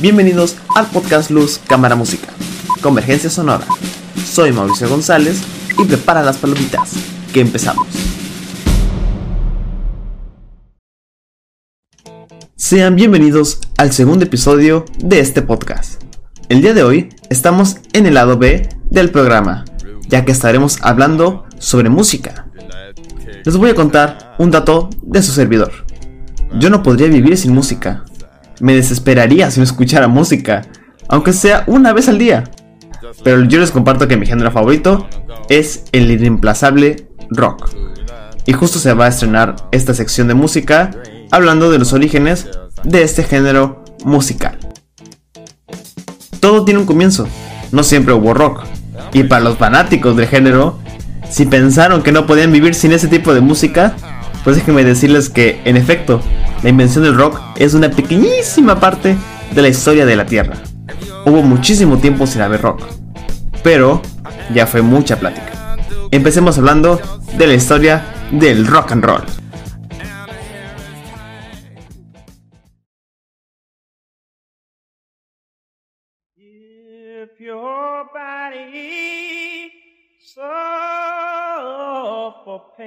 Bienvenidos al podcast Luz Cámara Música, Convergencia Sonora. Soy Mauricio González y prepara las palomitas, que empezamos. Sean bienvenidos al segundo episodio de este podcast. El día de hoy estamos en el lado B del programa, ya que estaremos hablando sobre música. Les voy a contar un dato de su servidor. Yo no podría vivir sin música. Me desesperaría si no escuchara música, aunque sea una vez al día. Pero yo les comparto que mi género favorito es el irreemplazable rock. Y justo se va a estrenar esta sección de música hablando de los orígenes de este género musical. Todo tiene un comienzo, no siempre hubo rock. Y para los fanáticos del género, si pensaron que no podían vivir sin ese tipo de música, pues déjenme decirles que, en efecto, la invención del rock es una pequeñísima parte de la historia de la Tierra. Hubo muchísimo tiempo sin haber rock, pero ya fue mucha plática. Empecemos hablando de la historia del rock and roll.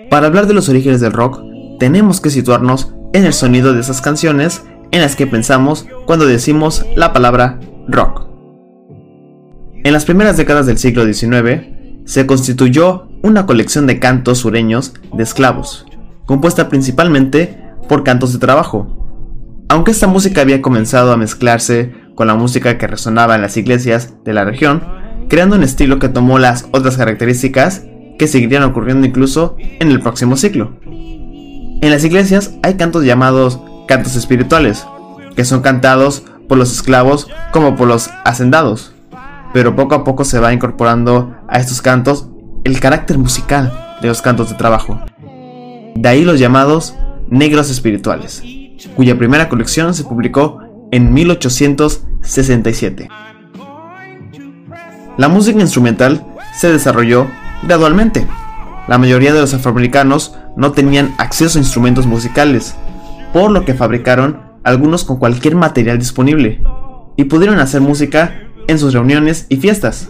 Para hablar de los orígenes del rock, tenemos que situarnos en el sonido de esas canciones en las que pensamos cuando decimos la palabra rock. En las primeras décadas del siglo XIX, se constituyó una colección de cantos sureños de esclavos, compuesta principalmente por cantos de trabajo. Aunque esta música había comenzado a mezclarse con la música que resonaba en las iglesias de la región, creando un estilo que tomó las otras características que seguirían ocurriendo incluso en el próximo ciclo. En las iglesias hay cantos llamados cantos espirituales, que son cantados por los esclavos como por los hacendados, pero poco a poco se va incorporando a estos cantos el carácter musical de los cantos de trabajo. De ahí los llamados negros espirituales, cuya primera colección se publicó en 1867. La música instrumental se desarrolló gradualmente. La mayoría de los afroamericanos no tenían acceso a instrumentos musicales, por lo que fabricaron algunos con cualquier material disponible, y pudieron hacer música en sus reuniones y fiestas.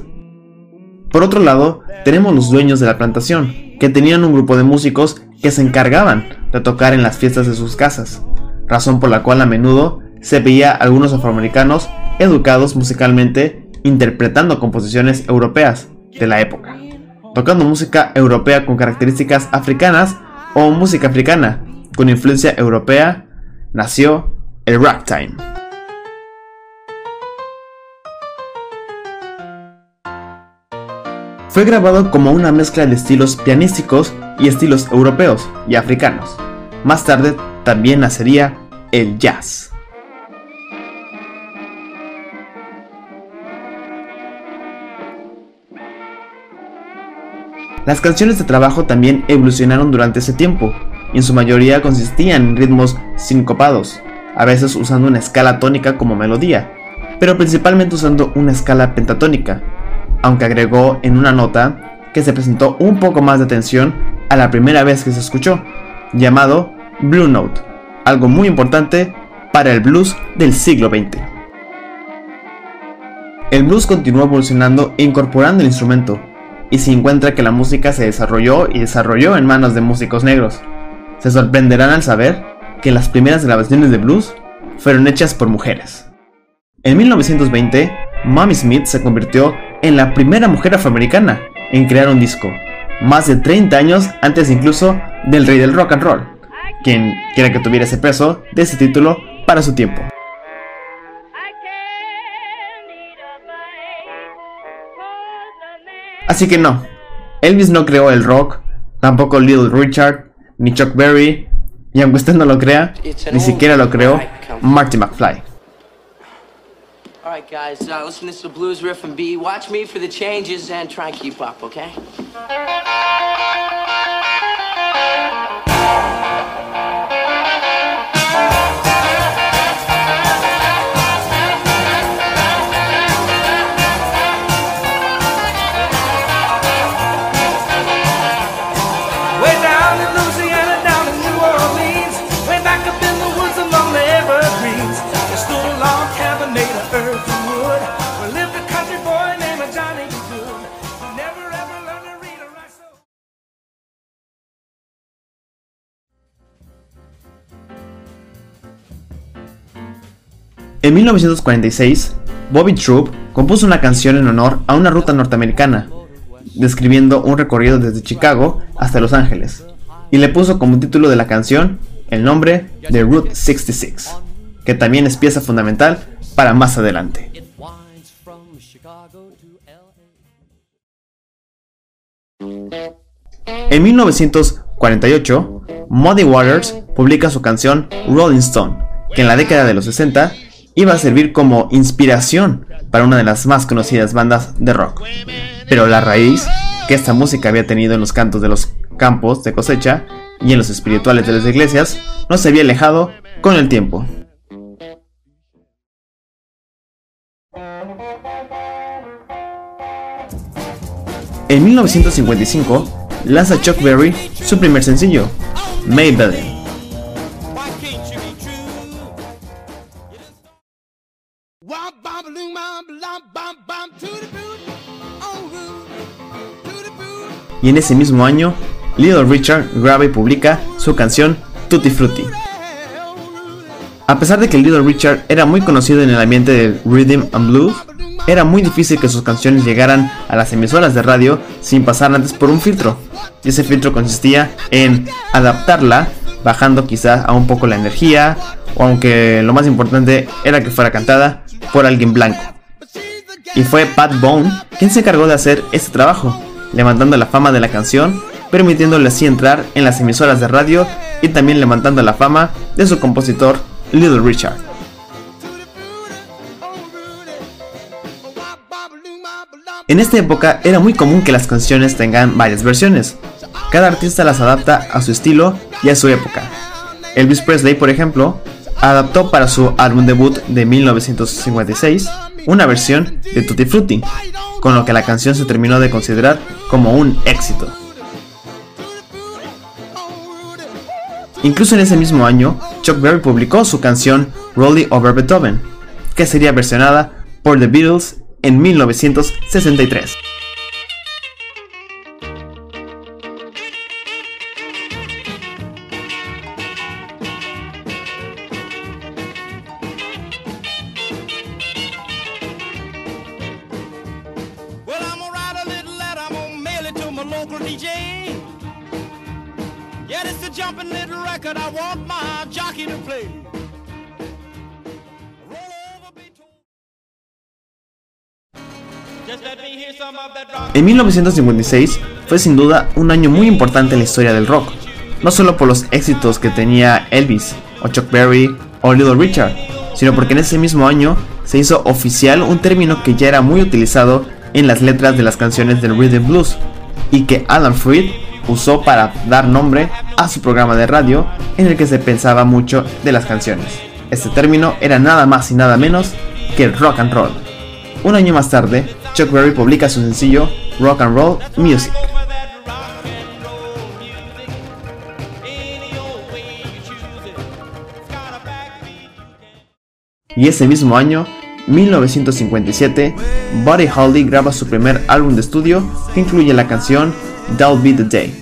Por otro lado, tenemos los dueños de la plantación, que tenían un grupo de músicos que se encargaban de tocar en las fiestas de sus casas, razón por la cual a menudo se veía a algunos afroamericanos educados musicalmente interpretando composiciones europeas de la época tocando música europea con características africanas o música africana con influencia europea, nació el ragtime. Fue grabado como una mezcla de estilos pianísticos y estilos europeos y africanos. Más tarde también nacería el jazz. Las canciones de trabajo también evolucionaron durante ese tiempo, y en su mayoría consistían en ritmos sincopados, a veces usando una escala tónica como melodía, pero principalmente usando una escala pentatónica, aunque agregó en una nota que se presentó un poco más de atención a la primera vez que se escuchó, llamado Blue Note, algo muy importante para el blues del siglo XX. El blues continuó evolucionando e incorporando el instrumento, y se encuentra que la música se desarrolló y desarrolló en manos de músicos negros. Se sorprenderán al saber que las primeras grabaciones de blues fueron hechas por mujeres. En 1920, Mommy Smith se convirtió en la primera mujer afroamericana en crear un disco, más de 30 años antes incluso del rey del rock and roll, quien quiera que tuviera ese peso de ese título para su tiempo. Así que no, Elvis no creó el rock, tampoco Little Richard, ni Chuck Berry, y aunque usted no lo crea, ni siquiera lo creó Marty McFly. Alright guys, uh, listen to the blues riff and B. Watch me for the changes and try and keep up, okay? En 1946, Bobby Troop compuso una canción en honor a una ruta norteamericana, describiendo un recorrido desde Chicago hasta Los Ángeles, y le puso como título de la canción el nombre de Route 66, que también es pieza fundamental para más adelante. En 1948, Muddy Waters publica su canción Rolling Stone, que en la década de los 60 iba a servir como inspiración para una de las más conocidas bandas de rock. Pero la raíz que esta música había tenido en los cantos de los campos de cosecha y en los espirituales de las iglesias no se había alejado con el tiempo. En 1955 lanza Chuck Berry su primer sencillo, Maybelline. Y en ese mismo año, Little Richard graba y publica su canción Tutti Frutti. A pesar de que Little Richard era muy conocido en el ambiente del rhythm and blues, era muy difícil que sus canciones llegaran a las emisoras de radio sin pasar antes por un filtro. Y ese filtro consistía en adaptarla, bajando quizás a un poco la energía, o aunque lo más importante era que fuera cantada por alguien blanco. Y fue Pat Bone quien se encargó de hacer este trabajo, levantando la fama de la canción, permitiéndole así entrar en las emisoras de radio y también levantando la fama de su compositor Little Richard. En esta época era muy común que las canciones tengan varias versiones. Cada artista las adapta a su estilo y a su época. Elvis Presley, por ejemplo, adaptó para su álbum debut de 1956 una versión de Tutti Frutti, con lo que la canción se terminó de considerar como un éxito. Incluso en ese mismo año, Chuck Berry publicó su canción Rolling Over Beethoven, que sería versionada por The Beatles en 1963. En 1956 fue sin duda un año muy importante en la historia del rock, no solo por los éxitos que tenía Elvis, o Chuck Berry, o Little Richard, sino porque en ese mismo año se hizo oficial un término que ya era muy utilizado en las letras de las canciones del rhythm blues, y que Alan Freed usó para dar nombre a su programa de radio en el que se pensaba mucho de las canciones. Este término era nada más y nada menos que rock and roll. Un año más tarde, Chuck Berry publica su sencillo Rock and Roll Music. Y ese mismo año, 1957, Buddy Holly graba su primer álbum de estudio que incluye la canción That'll Be the Day.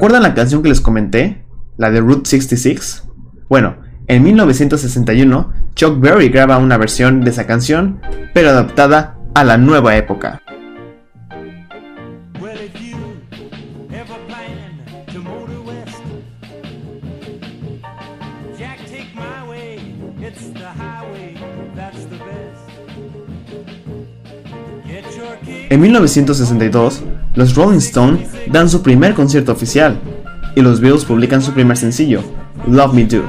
¿Recuerdan la canción que les comenté? La de Route 66. Bueno, en 1961, Chuck Berry graba una versión de esa canción, pero adaptada a la nueva época. En 1962, los Rolling Stones dan su primer concierto oficial y los Beatles publican su primer sencillo, Love Me Do.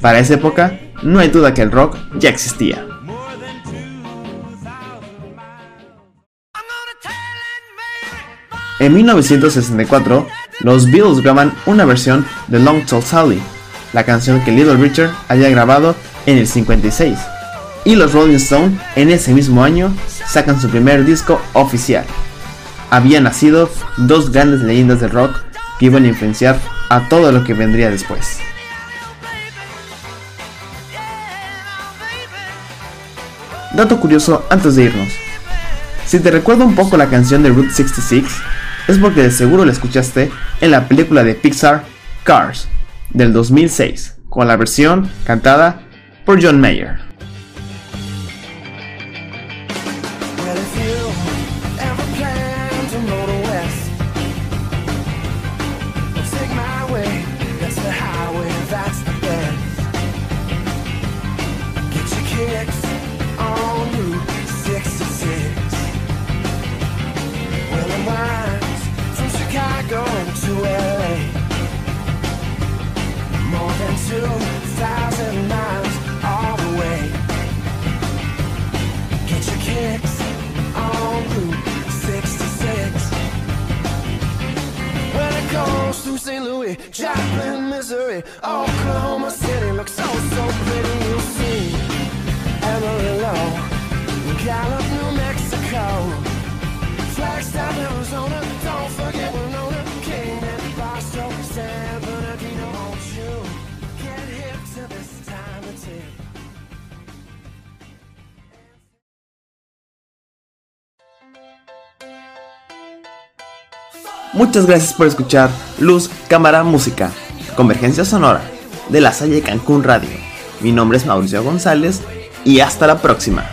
Para esa época, no hay duda que el rock ya existía. En 1964, los Beatles graban una versión de Long Tall Sally, la canción que Little Richard había grabado en el 56 y los Rolling Stones en ese mismo año sacan su primer disco oficial. Habían nacido dos grandes leyendas del rock que iban a influenciar a todo lo que vendría después. Dato curioso antes de irnos. Si te recuerda un poco la canción de Route 66, es porque de seguro la escuchaste en la película de Pixar Cars del 2006, con la versión cantada por John Mayer. 2,000 miles all the way. Get your kicks on Route 66. When it goes through St. Louis, Joplin, Missouri, Oklahoma City looks so, so Muchas gracias por escuchar Luz, Cámara, Música, Convergencia Sonora de la Salle Cancún Radio. Mi nombre es Mauricio González y hasta la próxima.